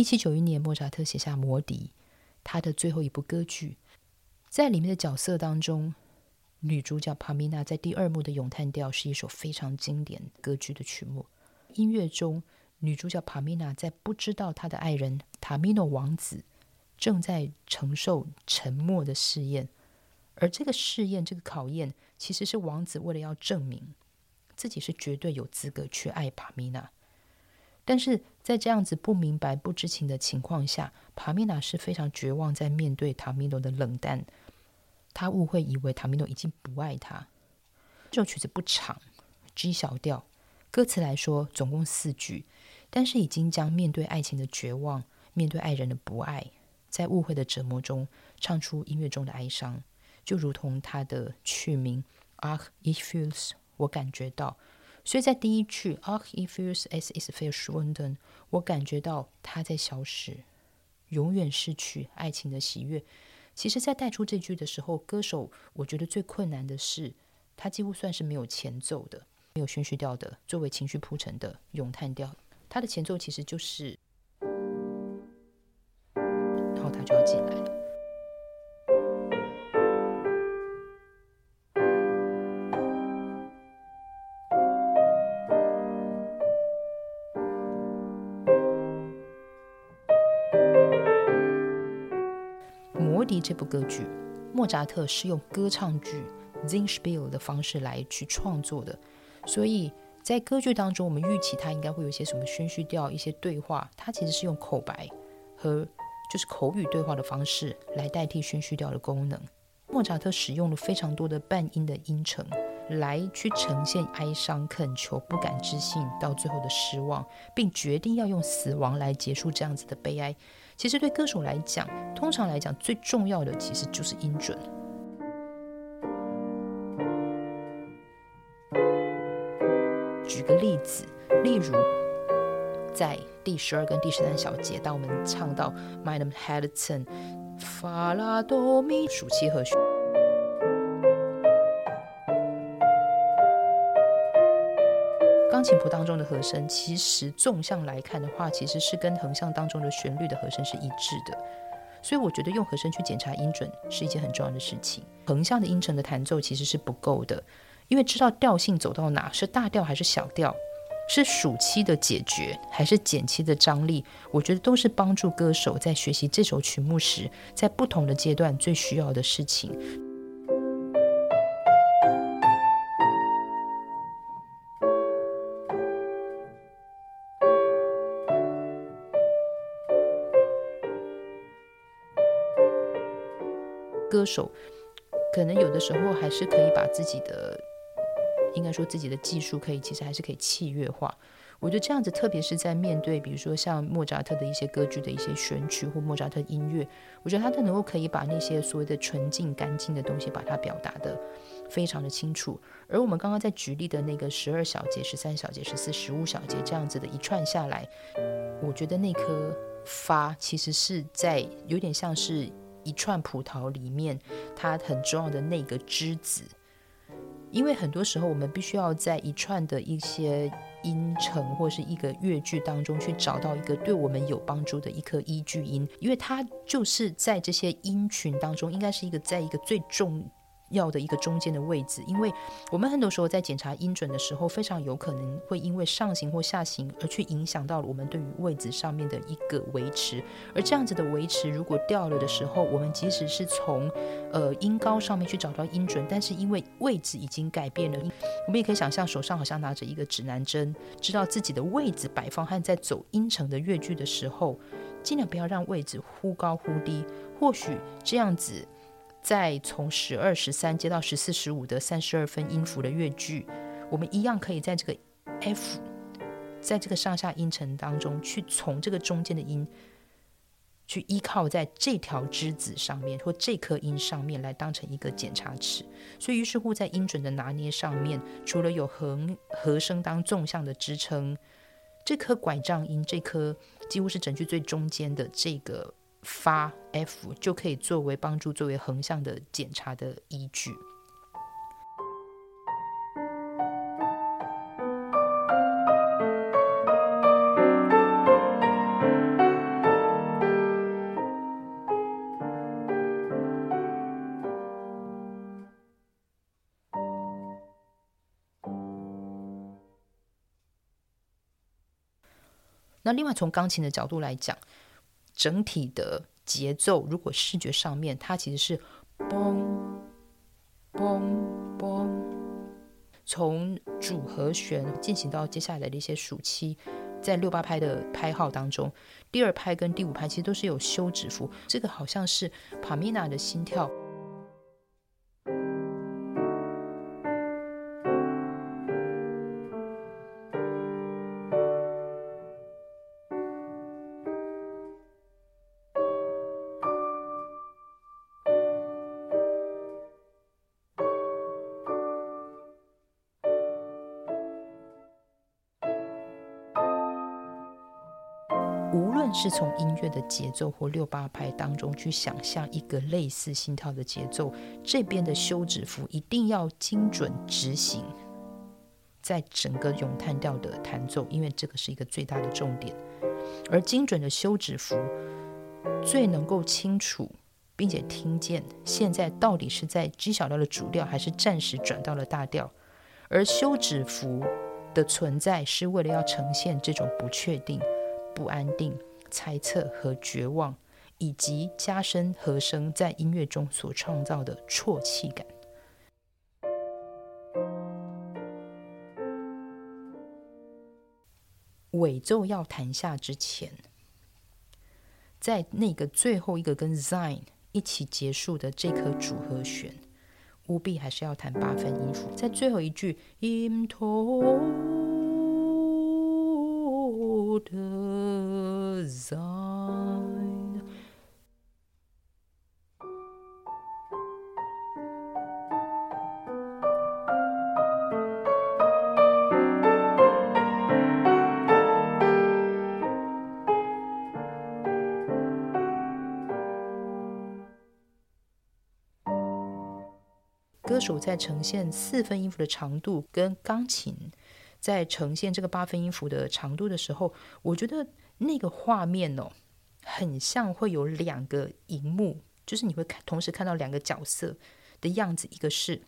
一七九一年，莫扎特写下《魔笛》，他的最后一部歌剧，在里面的角色当中，女主角帕米娜在第二幕的咏叹调是一首非常经典歌剧的曲目。音乐中，女主角帕米娜在不知道她的爱人塔米诺王子正在承受沉默的试验，而这个试验、这个考验，其实是王子为了要证明自己是绝对有资格去爱帕米娜。但是在这样子不明白、不知情的情况下，帕米娜是非常绝望，在面对塔米诺的冷淡，他误会以为塔米诺已经不爱他。这首曲子不长，G 小调，歌词来说总共四句，但是已经将面对爱情的绝望、面对爱人的不爱，在误会的折磨中唱出音乐中的哀伤，就如同他的曲名 “Ah, it feels”，我感觉到。所以在第一句 a r c h i f u s as is verschwunden，我感觉到它在消失，永远失去爱情的喜悦。其实，在带出这句的时候，歌手我觉得最困难的是，他几乎算是没有前奏的，没有宣叙调的，作为情绪铺陈的咏叹调。它的前奏其实就是，这部歌剧，莫扎特是用歌唱剧 Singspiel 的方式来去创作的，所以在歌剧当中，我们预期它应该会有一些什么宣叙调、一些对话，它其实是用口白和就是口语对话的方式来代替宣叙调的功能。莫扎特使用了非常多的半音的音程来去呈现哀伤、恳求、不敢置信，到最后的失望，并决定要用死亡来结束这样子的悲哀。其实对歌手来讲，通常来讲最重要的其实就是音准。举个例子，例如在第十二跟第十三小节，当我们唱到 My name Hadton，法拉多米暑期和弦。钢琴谱当中的和声，其实纵向来看的话，其实是跟横向当中的旋律的和声是一致的。所以我觉得用和声去检查音准是一件很重要的事情。横向的音程的弹奏其实是不够的，因为知道调性走到哪是大调还是小调，是暑期的解决还是减期的张力，我觉得都是帮助歌手在学习这首曲目时，在不同的阶段最需要的事情。歌手可能有的时候还是可以把自己的，应该说自己的技术可以，其实还是可以器乐化。我觉得这样子，特别是在面对比如说像莫扎特的一些歌剧的一些选曲或莫扎特音乐，我觉得他都能够可以把那些所谓的纯净干净的东西，把它表达的非常的清楚。而我们刚刚在举例的那个十二小节、十三小节、十四、十五小节这样子的一串下来，我觉得那颗发其实是在有点像是。一串葡萄里面，它很重要的那个枝子，因为很多时候我们必须要在一串的一些音程或是一个乐句当中去找到一个对我们有帮助的一颗依据音，因为它就是在这些音群当中，应该是一个在一个最重。要的一个中间的位置，因为我们很多时候在检查音准的时候，非常有可能会因为上行或下行而去影响到我们对于位置上面的一个维持。而这样子的维持如果掉了的时候，我们即使是从呃音高上面去找到音准，但是因为位置已经改变了，我们也可以想象手上好像拿着一个指南针，知道自己的位置摆放和在走音程的乐句的时候，尽量不要让位置忽高忽低。或许这样子。再从十二、十三接到十四、十五的三十二分音符的乐句，我们一样可以在这个 F，在这个上下音程当中，去从这个中间的音，去依靠在这条枝子上面或这颗音上面来当成一个检查尺。所以于是乎，在音准的拿捏上面，除了有横和声当纵向的支撑，这颗拐杖音，这颗几乎是整句最中间的这个。发 f 就可以作为帮助作为横向的检查的依据。那另外从钢琴的角度来讲整体的节奏如果视觉上面它其实是嘣嘣嘣，从主和弦进行到接下来的一些属七，在六八拍的拍号当中，第二拍跟第五拍其实都是有休止符，这个好像是帕米娜的心跳。是从音乐的节奏或六八拍当中去想象一个类似心跳的节奏，这边的休止符一定要精准执行，在整个咏叹调的弹奏，因为这个是一个最大的重点。而精准的休止符最能够清楚并且听见现在到底是在 G 小调的主调，还是暂时转到了大调。而休止符的存在是为了要呈现这种不确定、不安定。猜测和绝望，以及加深和声在音乐中所创造的啜泣感。尾奏要弹下之前，在那个最后一个跟 Zine 一起结束的这颗主和弦，务必还是要弹八分音符。在最后一句 im 歌手在呈现四分音符的长度，跟钢琴在呈现这个八分音符的长度的时候，我觉得那个画面哦，很像会有两个荧幕，就是你会看同时看到两个角色的样子，一个是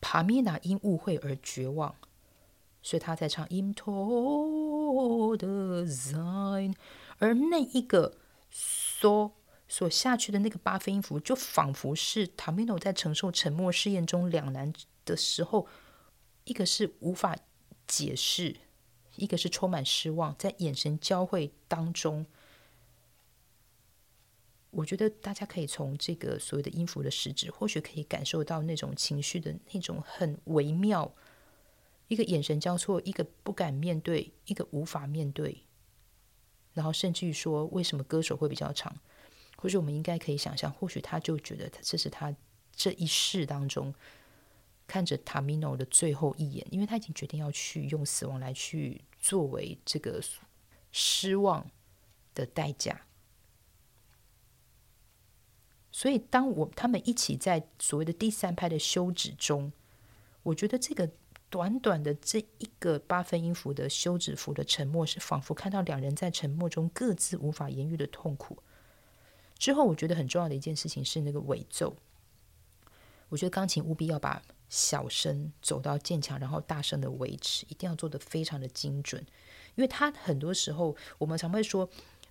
帕米娜因误会而绝望，所以他在唱 Into the Zine，而那一个 So。所下去的那个八分音符，就仿佛是塔米诺在承受沉默试验中两难的时候，一个是无法解释，一个是充满失望，在眼神交汇当中，我觉得大家可以从这个所谓的音符的实质，或许可以感受到那种情绪的那种很微妙，一个眼神交错，一个不敢面对，一个无法面对，然后甚至于说，为什么歌手会比较长？或许我们应该可以想象，或许他就觉得他这是他这一世当中看着塔米诺的最后一眼，因为他已经决定要去用死亡来去作为这个失望的代价。所以，当我他们一起在所谓的第三拍的休止中，我觉得这个短短的这一个八分音符的休止符的沉默，是仿佛看到两人在沉默中各自无法言喻的痛苦。之后，我觉得很重要的一件事情是那个尾奏。我觉得钢琴务必要把小声走到渐强，然后大声的维持，一定要做的非常的精准。因为它很多时候，我们常会说，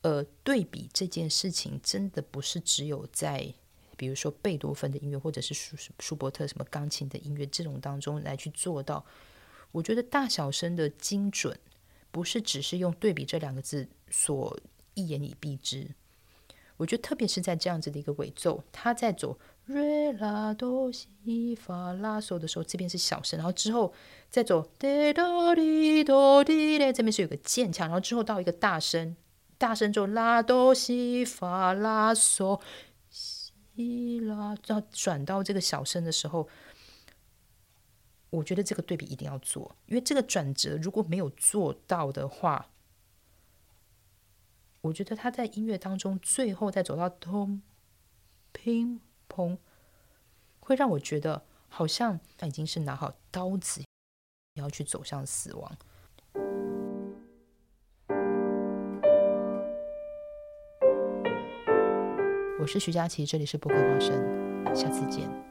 呃，对比这件事情，真的不是只有在比如说贝多芬的音乐，或者是舒舒伯特什么钢琴的音乐这种当中来去做到。我觉得大小声的精准，不是只是用对比这两个字所一言以蔽之。我觉得，特别是在这样子的一个尾奏，他在走瑞拉哆西发拉嗦的时候，这边是小声，然后之后再走滴哆滴哆滴嘞，这边是有个渐强，然后之后到一个大声，大声就拉哆西发拉嗦西拉，要转到这个小声的时候，我觉得这个对比一定要做，因为这个转折如果没有做到的话。我觉得他在音乐当中，最后再走到咚、乒、砰，会让我觉得好像他已经是拿好刀子，要去走向死亡。我是徐佳琪，这里是博客花生，下次见。